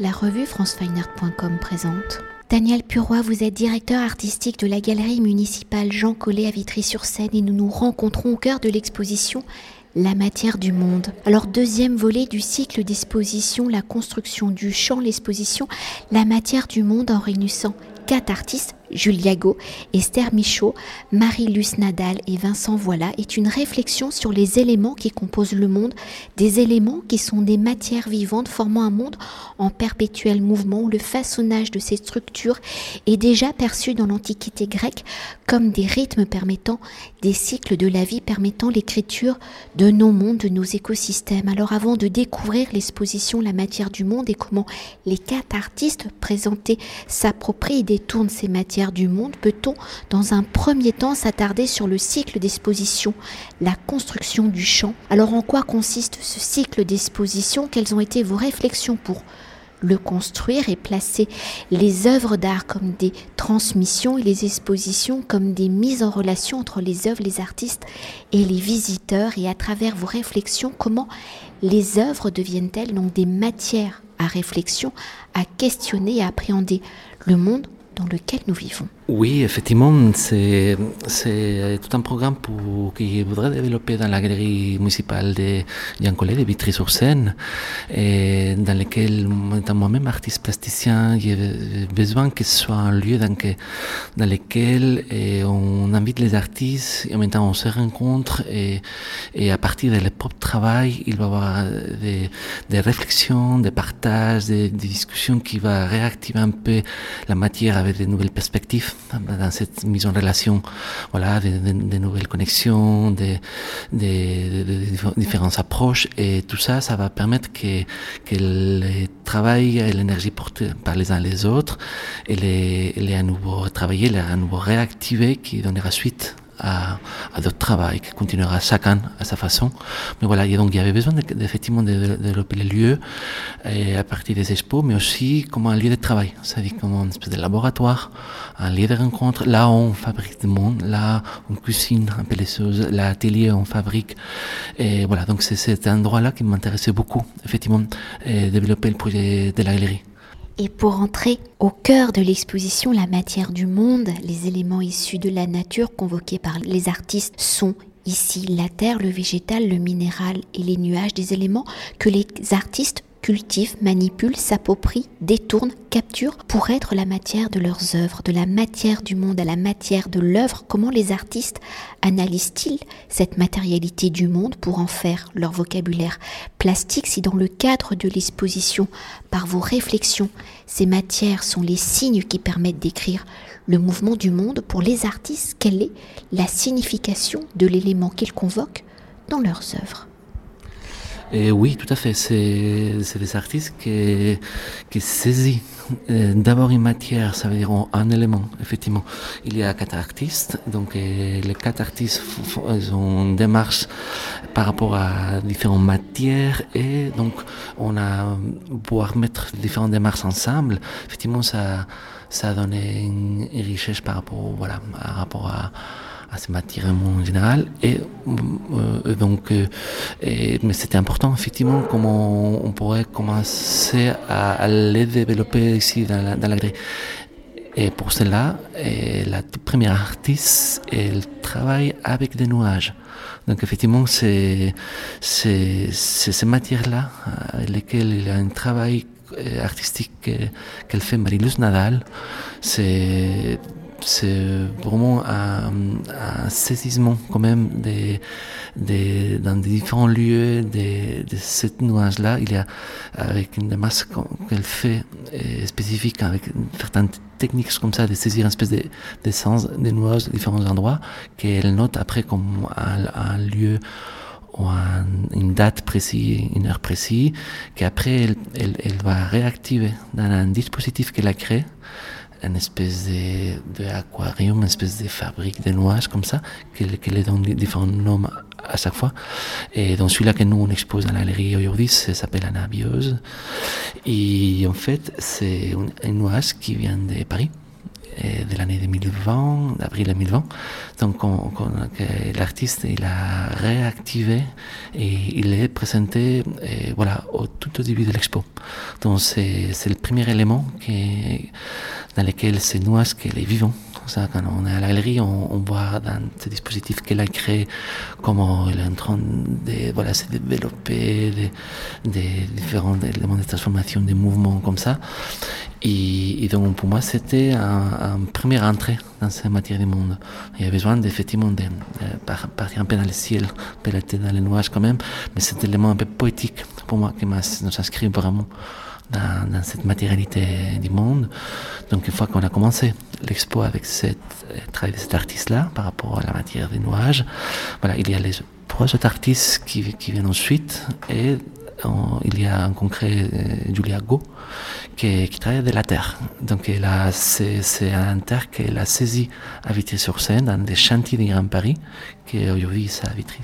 la revue francefineart.com présente. Daniel Puroy, vous êtes directeur artistique de la galerie municipale Jean Collet à Vitry-sur-Seine et nous nous rencontrons au cœur de l'exposition La matière du monde. Alors deuxième volet du cycle d'exposition, la construction du champ, l'exposition La matière du monde en réunissant quatre artistes Julia Go, Esther Michaud, Marie-Luce Nadal et Vincent Voilà est une réflexion sur les éléments qui composent le monde, des éléments qui sont des matières vivantes formant un monde en perpétuel mouvement où le façonnage de ces structures est déjà perçu dans l'Antiquité grecque comme des rythmes permettant des cycles de la vie permettant l'écriture de nos mondes, de nos écosystèmes. Alors avant de découvrir l'exposition La matière du monde et comment les quatre artistes présentés s'approprient et détournent ces matières du monde, peut-on dans un premier temps s'attarder sur le cycle d'exposition, la construction du champ? Alors en quoi consiste ce cycle d'exposition? Quelles ont été vos réflexions pour le construire et placer les œuvres d'art comme des transmissions et les expositions comme des mises en relation entre les œuvres, les artistes et les visiteurs? Et à travers vos réflexions, comment les œuvres deviennent-elles donc des matières à réflexion, à questionner et à appréhender le monde? Dans lequel nous vivons. Oui, effectivement, c'est tout un programme pour, qui voudrait développer dans la galerie municipale de Jean Collet de Vitry-sur-Seine, dans lequel, étant moi-même artiste plasticien, j'ai besoin que ce soit un lieu dans, lequel et on invite les artistes et en même temps on se rencontre et, à partir de leur propre travail, il va y avoir des, des réflexions, des partages, des, des discussions qui vont réactiver un peu la matière avec de nouvelles perspectives dans cette mise en relation, voilà, des nouvelles connexions, des différentes approches, et tout ça, ça va permettre que, le travail et l'énergie portée par les uns les autres, et les, les à nouveau travailler, les à nouveau réactiver, qui donnera suite à, à d'autres travaux qui continuera chacun à sa façon. Mais voilà, et donc il y avait besoin effectivement de, développer les lieux et à partir des expos, mais aussi comme un lieu de travail, c'est-à-dire comme une espèce de laboratoire, un lieu de rencontre. Là, on fabrique du monde, là, on cuisine un peu les choses, l'atelier, on fabrique. Et voilà, donc c'est cet endroit-là qui m'intéressait beaucoup, effectivement, et développer le projet de la galerie. Et pour entrer au cœur de l'exposition La matière du monde, les éléments issus de la nature convoqués par les artistes sont ici la terre, le végétal, le minéral et les nuages, des éléments que les artistes cultivent, manipulent, s'approprient, détournent, capturent pour être la matière de leurs œuvres, de la matière du monde à la matière de l'œuvre. Comment les artistes analysent-ils cette matérialité du monde pour en faire leur vocabulaire plastique si dans le cadre de l'exposition, par vos réflexions, ces matières sont les signes qui permettent d'écrire le mouvement du monde pour les artistes, quelle est la signification de l'élément qu'ils convoquent dans leurs œuvres? Et oui, tout à fait. C'est des artistes qui, qui saisissent euh, d'abord une matière, ça veut dire un élément, effectivement. Il y a quatre artistes, donc les quatre artistes ont une démarche par rapport à différentes matières et donc on a pouvoir mettre différentes démarches ensemble. Effectivement, ça, ça a donné une richesse par rapport, voilà, par rapport à à ce matière en général. Et euh, donc, euh, mais c'était important effectivement comment on pourrait commencer à, les développer ici dans la, dans grille. Et pour cela, et la première artiste, elle travaille avec des nuages. Donc effectivement, c'est ces matières-là, avec lesquelles il y a un travail euh, artistique qu'elle fait Marie-Luce Nadal, c'est c'est vraiment un, un, saisissement quand même des, dans différents lieux de, de cette nuage-là. Il y a avec une démarche qu'elle fait spécifique avec certaines techniques comme ça de saisir une espèce d'essence de, des nuages de différents endroits qu'elle note après comme un, lieu ou une date précise, une heure précise, qu'après elle, elle va réactiver dans un dispositif qu'elle a créé une espèce de, de aquarium, une espèce de fabrique de nuages comme ça, qu'elle qu donne différents noms à chaque fois. Et donc celui-là que nous on expose dans la aujourd'hui, ça s'appelle Anabiose. Et en fait, c'est un, nuage qui vient de Paris. De l'année 2020, d'avril 2020. Donc l'artiste il a réactivé et il est présenté et voilà au tout au début de l'expo. Donc c'est le premier élément dans lequel c'est nous qu'elle est vivant quand on est à la galerie, on, voit dans ce dispositif qu'elle a créé comment elle est en train de voilà, se développer, des, différents éléments de transformation, des mouvements comme ça. Et, donc pour moi, c'était un, un premier entrée dans cette matière du monde. Il y a besoin d'effectivement de, partir un peu dans le ciel, peu dans les nuages quand même, mais cet élément un peu poétique pour moi qui nous inscrit vraiment dans, dans, cette matérialité du monde. Donc une fois qu'on a commencé l'expo avec cette euh, travail cet artiste-là par rapport à la matière des nuages, voilà, il y a les trois autres artistes qui, qui viennent ensuite et il y a en concret euh, Julia Go qui, travaille de la terre. Donc c'est un terre qu'elle a saisi à Vitry-sur-Seine dans des chantiers de Grand Paris, qui aujourd'hui à Vitry,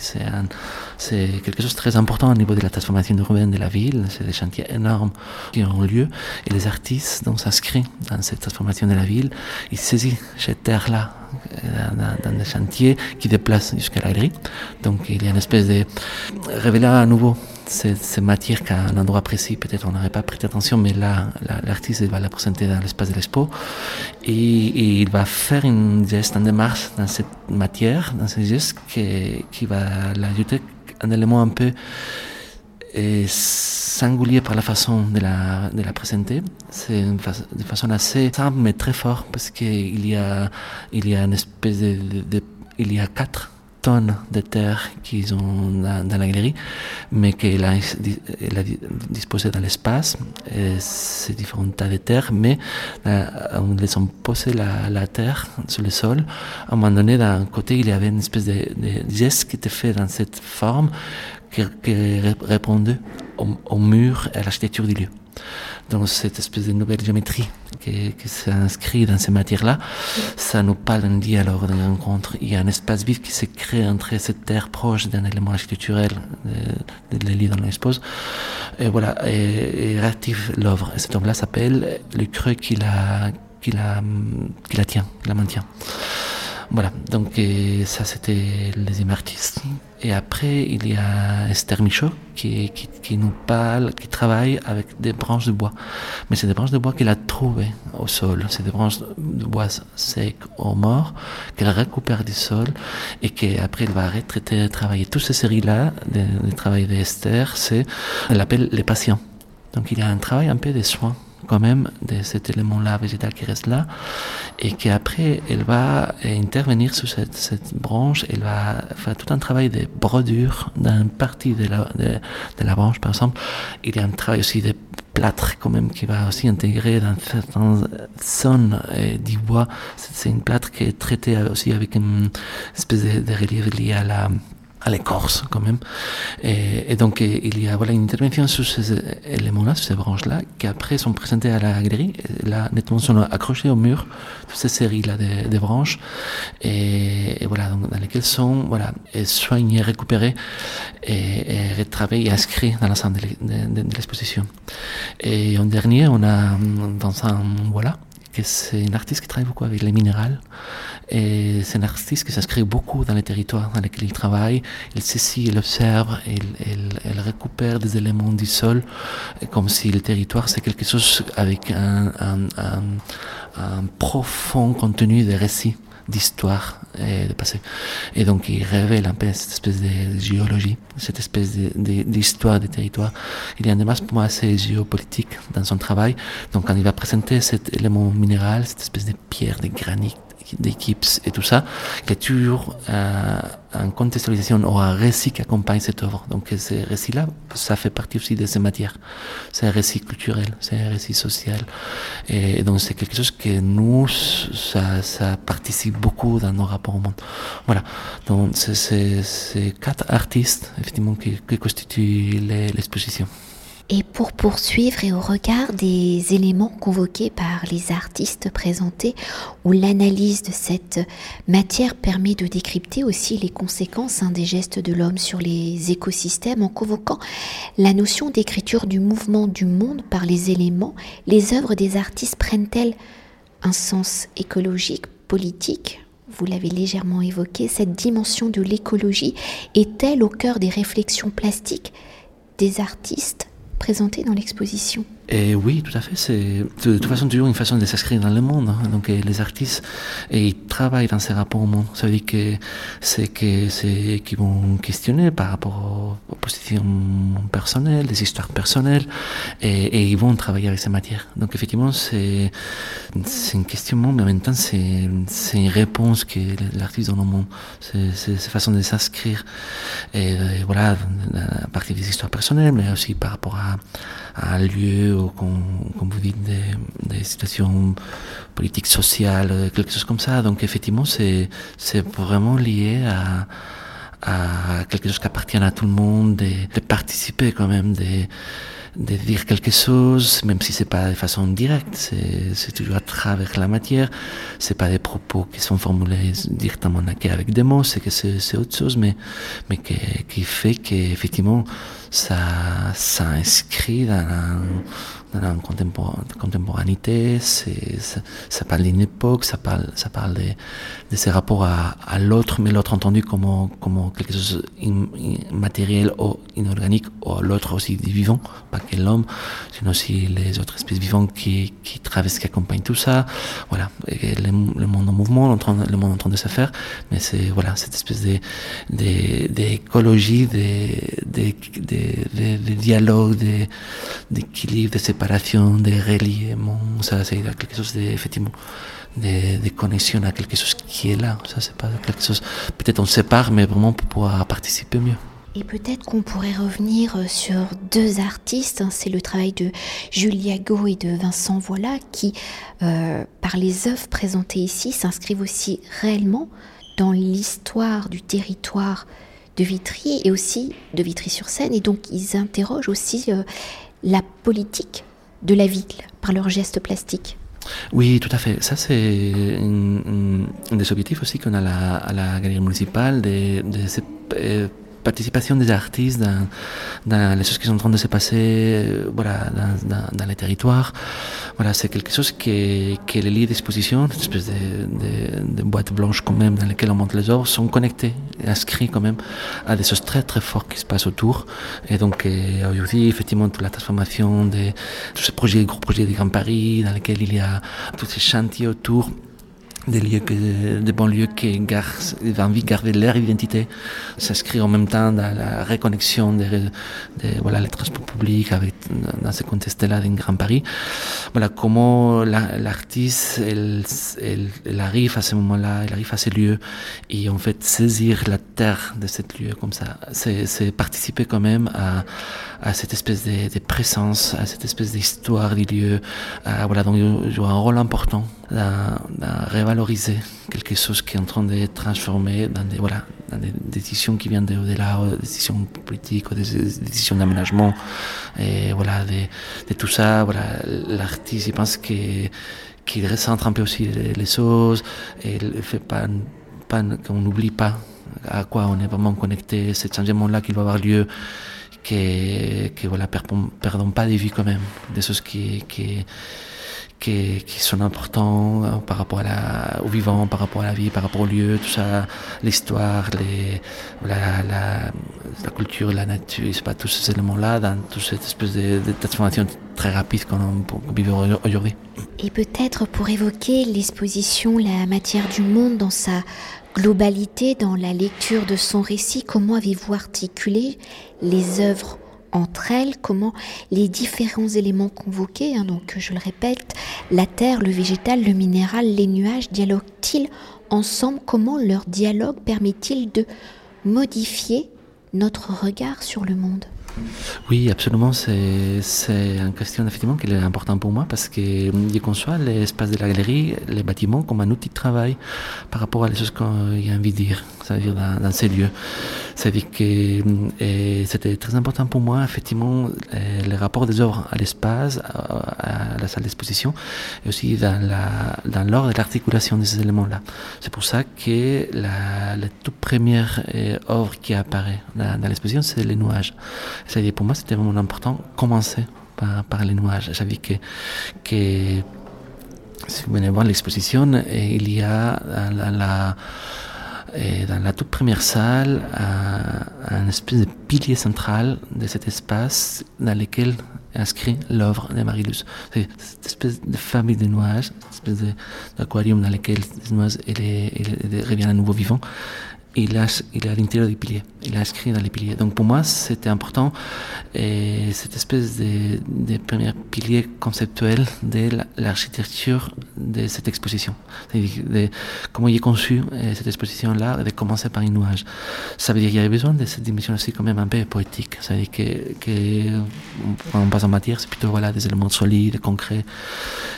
c'est quelque chose de très important au niveau de la transformation urbaine de la ville. C'est des chantiers énormes qui ont lieu et les artistes s'inscrivent dans cette transformation de la ville. Ils saisissent cette terre-là euh, dans, des chantiers qui déplacent jusqu'à la galerie. Donc il y a une espèce de révéler à nouveau ces, matières qu'à un endroit précis, peut-être on n'aurait pas prêté attention, mais là, l'artiste va la présenter dans l'espace de l'expo et, il va faire une geste, une démarche dans cette matière, dans ce geste qui, va l'ajouter un élément un peu et singulier par la façon de la, présenter. C'est une façon assez simple mais très forte parce qu'il y a, y a une espèce de il y a quatre tonnes de terre qu'ils ont dans, la galerie, mais qu'elle a, elle disposé dans l'espace, ces différents tas de terre, mais euh, on les a posé la, terre sur le sol. À un moment donné, d'un côté, il y avait une espèce de, de geste qui était fait dans cette forme qui, répondait au, au mur et à l'architecture du lieu dans cette espèce de nouvelle géométrie qui, s'inscrit dans ces matières-là, ça nous parle un dialogue, d'une rencontre. Il y a un espace vif qui s'est créé entre cette terre proche d'un élément architectural de, de l'île dans l'expose. Et voilà, et, réactive l'œuvre. Et cette œuvre-là s'appelle Le creux qui la tient, qui la maintient. Voilà, donc ça c'était les artistes. Et après, il y a Esther Michaud qui, qui, nous parle, qui travaille avec des branches de bois. Mais c'est des branches de bois qu'elle a trouvées au sol. C'est des branches de bois secs ou morts qu'elle récupère du sol et qu'après elle va retraiter, travailler. Toutes ces séries-là, de, de travail d'Esther, c'est, elle appelle les patients. Donc il y a un travail un peu de soins quand même de cet élément-là végétal qui reste là et qu'après elle va intervenir sur cette, branche, elle va faire tout un travail de brodure dans une partie de la, branche par exemple. Il y a un travail aussi de plâtre quand même qui va aussi intégrer dans certaines zones du bois. C'est une plâtre qui est traitée aussi avec une espèce de, de relief lié à la à l'écorce quand même. Et, donc il y a voilà, une intervention sur ces éléments-là, sur ces branches-là, qui après sont présentées à la galerie. Là, nettement, sont accrochés au mur, toutes ces séries-là de, de, branches, et, voilà, donc, dans lesquelles sont voilà, soignées, récupérées, et, et retravaillées et inscrites dans l'ensemble de, de l'exposition. Et en dernier, on a Vincent voilà, que c'est une artiste qui travaille beaucoup avec les minérales. Et c'est un artiste qui s'inscrit beaucoup dans les territoires dans lesquels il travaille. Il saisit, il observe, il, récupère des éléments du sol, comme si le territoire c'est quelque chose avec un, un, un, un profond contenu de récits d'histoire et de passé. Et donc il révèle un peu cette espèce de géologie, cette espèce d'histoire des territoires. Il y a un démarche pour moi assez géopolitique dans son travail. Donc quand il va présenter cet élément minéral, cette espèce de pierre, de granit, d'équipes et tout ça, y a toujours euh, une contextualisation ou un récit qui accompagne cette œuvre. Donc ce récit-là, ça fait partie aussi de ces matières. C'est un récit culturel, c'est un récit social. Et, donc c'est quelque chose que nous, ça, participe beaucoup dans nos rapports au monde. Voilà. Donc c'est quatre artistes, effectivement, qui, qui constituent l'exposition. Et pour poursuivre et au regard des éléments convoqués par les artistes présentés, où l'analyse de cette matière permet de décrypter aussi les conséquences hein, des gestes de l'homme sur les écosystèmes, en convoquant la notion d'écriture du mouvement du monde par les éléments, les œuvres des artistes prennent-elles un sens écologique, politique? Vous l'avez légèrement évoqué, cette dimension de l'écologie est-elle au cœur des réflexions plastiques des artistes présentés dans l'exposition et oui, tout à fait. C'est de, toute façon toujours une façon de s'inscrire dans le monde. Hein. Donc les artistes, et ils travaillent dans ces rapports au monde. Ça veut dire que c'est que c'est qu'ils vont questionner par rapport aux, positions personnelles, des histoires personnelles, et, et, ils vont travailler avec ces matières. Donc effectivement, c'est c'est un questionnement, mais en même temps c'est c'est une réponse que l'artiste donne au monde. C'est c'est façon de s'inscrire et, voilà à partir des histoires personnelles, mais aussi par rapport à, à un lieu comme, vous dites, des, situations politiques, sociales, quelque chose comme ça. Donc effectivement, c'est, c'est vraiment lié à, à quelque chose qui appartient à tout le monde, de, de participer quand même, de, de dire quelque chose, même si c'est pas de façon directe, c'est, toujours à travers la matière. C'est pas des propos qui sont formulés directement avec des mots, c'est que c'est autre chose, mais, mais qui, qui fait qu'effectivement, ça, ça inscrit dans la contemporanité, ça, parle d'une époque, ça parle, ça parle de, de ces rapports à, l'autre, mais l'autre entendu comme, quelque chose immatériel ou inorganique, ou l'autre aussi vivant, pas que l'homme, sinon aussi les autres espèces vivantes qui, traversent, qui accompagnent tout ça. Voilà, le, monde en mouvement, le monde en train de se faire, mais c'est voilà cette espèce de, d'écologie, de, de, de, de, dialogue, d'équilibre, de séparation des reliements, ça c'est quelque chose de, effectivement de, de, connexion à quelque chose qui est là. Ça c'est pas quelque chose. Peut-être on sépare, mais vraiment pour pouvoir participer mieux. Et peut-être qu'on pourrait revenir euh, sur deux artistes. Hein. C'est le travail de Julia Go et de Vincent Voilà qui, euh, par les œuvres présentées ici, s'inscrivent aussi réellement dans l'histoire du territoire de Vitry et aussi de Vitry-sur-Seine. Et donc ils interrogent aussi euh, la politique de la ville par leurs gestes plastiques. Oui, tout à fait. Ça, c'est un, des objectifs aussi qu'on a à la, galerie municipale, de, de, participation des artistes dans, les choses qui sont en train de se passer euh, voilà, dans, les territoires. Voilà, c'est quelque chose qui, qui est d'exposition, une espèce de, boîte blanche quand même dans lesquelles on monte les œuvres, sont connectés, inscrits quand même à des choses très très fortes qui se passent autour. Et donc euh, aujourd'hui, effectivement, toute la transformation de tous ces projets, gros projets des Grands Paris, dans lesquels il y a tous ces chantiers autour des lieux que, des banlieues qui gardent, envie de garder leur identité, s'inscrit en même temps dans la reconnexion des, de, voilà, les transports publics avec, dans ce contexte-là d'un Grand Paris. Voilà, comment l'artiste, elle, elle, arrive à ce moment-là, elle arrive à ces lieux et en fait saisir la terre de ce lieu comme ça, c'est participer quand même à, à cette espèce de, présence, à cette espèce d'histoire du lieu. voilà, donc il joue un rôle important dans, dans revaloriser quelque chose qui est en train de transformer dans des, voilà, dans des décisions qui viennent de-delà, des décisions politiques, des décisions d'aménagement, et voilà, de, de, tout ça, voilà, l'artiste, il pense qu'il recentre un peu aussi les, choses et fait pas, pas qu'on n'oublie pas à quoi on est vraiment connecté, ce changement-là qui va avoir lieu que, que voilà, perdons, pas de vue quand même, des choses qui, qui, sont importants euh, par rapport au vivant, par rapport à la vie, par rapport au lieu, tout ça, l'histoire, la, culture, la nature, c'est pas tous ces éléments-là dans toute cette espèce de, de transformation très rapide qu'on vit aujourd'hui. Et peut-être pour évoquer l'exposition La matière du monde dans sa globalité dans la lecture de son récit, comment avez-vous articulé les œuvres entre elles, comment les différents éléments convoqués, hein, donc je le répète, la terre, le végétal, le minéral, les nuages, dialoguent-ils ensemble? Comment leur dialogue permet-il de modifier notre regard sur le monde? Oui, absolument. C'est, une question effectivement qui est importante pour moi parce que je conçois l'espace de la galerie, les bâtiments comme un outil de travail par rapport à les choses qu'on a envie de dire, c'est-à-dire dans, ces lieux. C'est-à-dire que c'était très important pour moi, effectivement, le rapport des œuvres à l'espace, à, la salle d'exposition, et aussi dans, l'ordre et l'articulation de ces éléments-là. C'est pour ça que la, toute première euh, œuvre qui apparaît dans l'exposition, c'est les nuages. C'est-à-dire pour moi, c'était vraiment important commencer par, les nuages. J'avais que, que si vous venez voir l'exposition, il y a dans la, dans la toute première salle un, espèce de pilier central de cet espace dans lequel est inscrit l'œuvre de Marie-Luce. C'est cette espèce de famille de nuages, cette espèce d'aquarium dans lequel les nuages reviennent à nouveau vivants il, a, il est l'intérieur du pilier. Il a inscrit dans les piliers. Donc pour moi, c'était important et cette espèce de, de premier pilier conceptuel de l'architecture de cette exposition. De, comment il est conçu cette exposition-là, de commencer par une nuage. Ça veut dire qu'il y avait besoin de cette dimension aussi quand même un peu poétique. Ça veut dire que, que on passe en matière, c'est plutôt voilà, des éléments solides, concrets,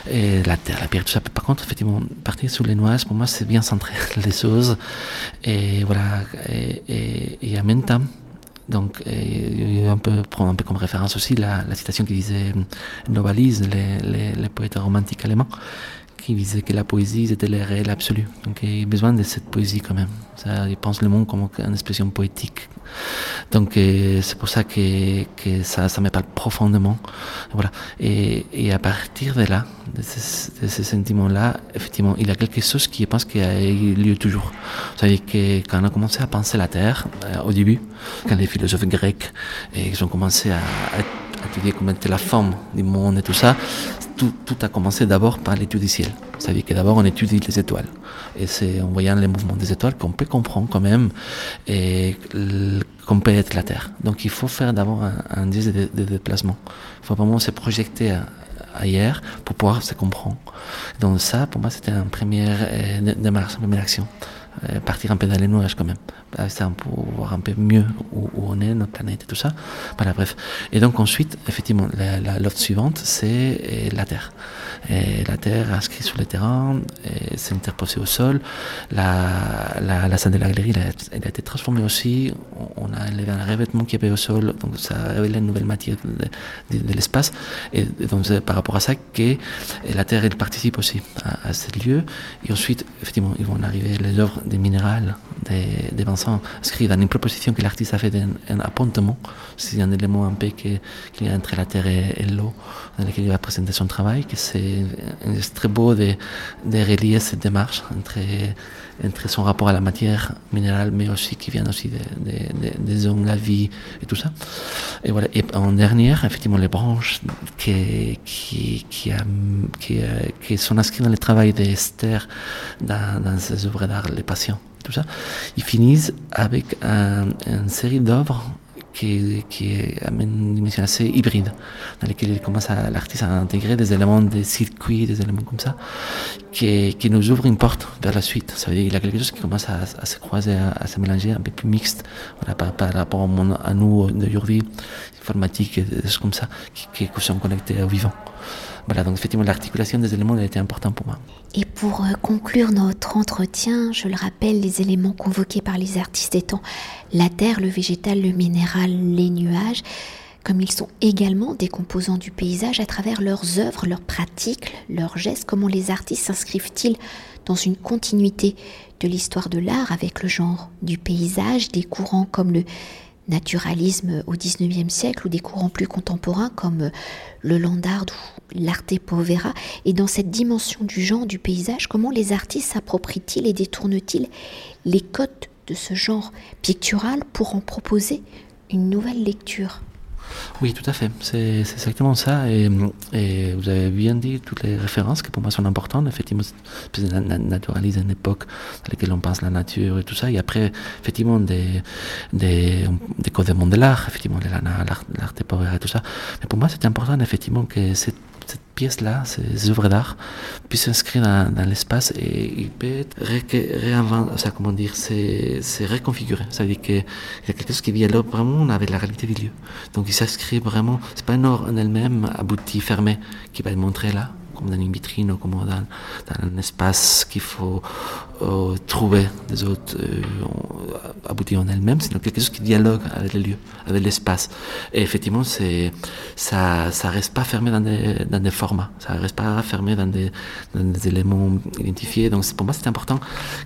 et la terre, la pierre, tout ça. Par contre, effectivement, partir sur les nuages, pour moi, c'est bien centré les choses. Et voilà, et, et, en même temps, donc, et, on peut prendre un peu comme référence aussi la, citation qui disait Novalis, les, les, les poètes romantiques allemands, qui disait que la poésie c'était le réel absolu. Donc il y a besoin de cette poésie quand même. Ça, il pense le monde comme une expression poétique. Donc euh, c'est pour ça que, ça, ça me parle profondément. Et, à partir de là, de ces sentiments-là, effectivement, il y a quelque chose qui je pense qui a eu lieu toujours. C'est-à-dire que quand on a commencé à penser la Terre, euh, au début, quand les philosophes grecs et ils ont commencé à, à étudier comment était la forme du monde et tout ça, tout, tout a commencé d'abord par l'étude du ciel. C'est-à-dire que d'abord on étudie les étoiles. Et c'est en voyant les mouvements des étoiles qu'on peut comprendre quand même et qu'on peut être la Terre. Donc il faut faire d'abord un, un de, de, déplacement. Il faut vraiment se projeter ailleurs pour pouvoir se comprendre. Donc ça, pour moi, c'était une première euh, démarche, une première action. Euh, partir un peu dans les nuages quand même. Ça, pour voir un peu mieux où, on est, notre planète et tout ça. Voilà, bref. Et donc ensuite, effectivement, l'offre suivante, c'est euh, la Terre. La Terre inscrite sur le terrain, c'est interposée au sol. La, scène de la galerie, elle a, été transformée aussi. On a enlevé un revêtement qui avait au sol, donc ça a révélé une nouvelle matière de l'espace. Et donc c'est par rapport à ça que la Terre, elle participe aussi à, à ce lieu. Et ensuite, effectivement, ils vont arriver les œuvres des minérales, des, des Vincent, inscrits dans une proposition que l'artiste a fait d'un appontement. C'est un élément un peu qu'il a entre la terre et, l'eau, dans lequel il va présenter son travail, que c'est très beau de, de relier cette démarche entre, son rapport à la matière minérale, mais aussi qui vient aussi des de, de, la vie et tout ça. Et voilà. Et en dernière, effectivement, les branches qui sont inscrites dans le travail d'Esther dans, dans ses œuvres d'art, les patients, tout ça, ils finissent avec un, une série d'œuvres qui, qui amène une dimension assez hybride, dans laquelle l'artiste à intégrer des éléments des circuits, des éléments comme ça, qui, nous ouvre une porte vers la suite. Ça veut dire qu'il y a quelque chose qui commence à, se croiser, à, à, se mélanger, un peu plus mixte, voilà, par, par rapport au monde, à nous d'aujourd'hui, informatique, des choses comme ça, qui, qui sont connectés au vivant. Voilà, donc effectivement, l'articulation des éléments a été importante pour moi. Et pour euh, conclure notre entretien, je le rappelle, les éléments convoqués par les artistes étant la terre, le végétal, le minéral, les nuages, comme ils sont également des composants du paysage à travers leurs œuvres, leurs pratiques, leurs gestes, comment les artistes s'inscrivent-ils dans une continuité de l'histoire de l'art avec le genre du paysage, des courants comme le naturalisme au XIXe siècle ou des courants plus contemporains comme le land art ou l'arte povera. Et dans cette dimension du genre du paysage, comment les artistes s'approprient-ils et détournent-ils les codes de ce genre pictural pour en proposer une nouvelle lecture? Oui, tout à fait. C'est exactement ça. Et, vous avez bien dit toutes les références qui pour moi sont importantes. Effectivement, naturalise une époque dans laquelle on pense la nature et tout ça. Et après, effectivement, des, des, des codes du monde de l'art, effectivement, l'art temporaire et tout ça. Mais pour moi, c'est important, effectivement, que cette cette pièce-là, ces œuvres d'art, puissent s'inscrire dans, l'espace et il peut être réinventé, ça, comment dire, c'est reconfiguré. Ça veut dire qu'il y a quelque chose qui là vraiment avec la réalité du lieu. Donc il s'inscrit vraiment, c'est pas une œuvre en elle-même aboutie, fermée, qui va être montrée là, comme dans une vitrine ou comme dans, dans un espace qu'il faut euh, trouver des autres euh, en elle-même, c'est quelque chose qui dialogue avec le lieu, avec l'espace. Et effectivement, c'est ça, ça reste pas fermé dans des, dans des formats, ça reste pas fermé dans des, dans des éléments identifiés. Donc pour moi, c'est important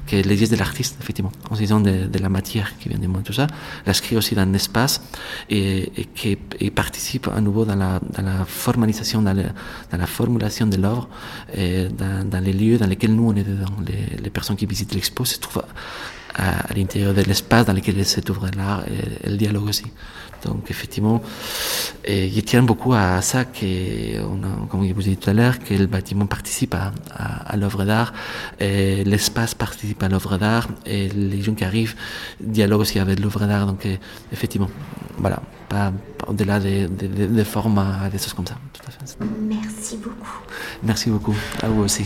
que les gestes de l'artiste, effectivement, en disant de, de, la matière qui vient du monde, tout ça, l'inscrit aussi dans l'espace et, et qui participe à nouveau dans la, dans la formalisation, dans, le, dans la formulation de l'œuvre, dans, dans, les lieux dans lesquels nous on est dedans. Les, les personnes qui visitent l'expo se trouvent à, à l'intérieur de l'espace dans lequel cette œuvre l'art et, et, le dialogue aussi. Donc effectivement, et je tiens beaucoup à ça, que, on a, comme je vous ai dit tout à l'heure, que le bâtiment participe à, à, à l'œuvre d'art, et l'espace participe à l'œuvre d'art, et les gens qui arrivent dialoguent aussi avec l'œuvre d'art. Donc effectivement, voilà, pas, pas au-delà des, des, des, formats, des choses comme ça. Tout à fait. Merci beaucoup. Merci beaucoup, à vous aussi.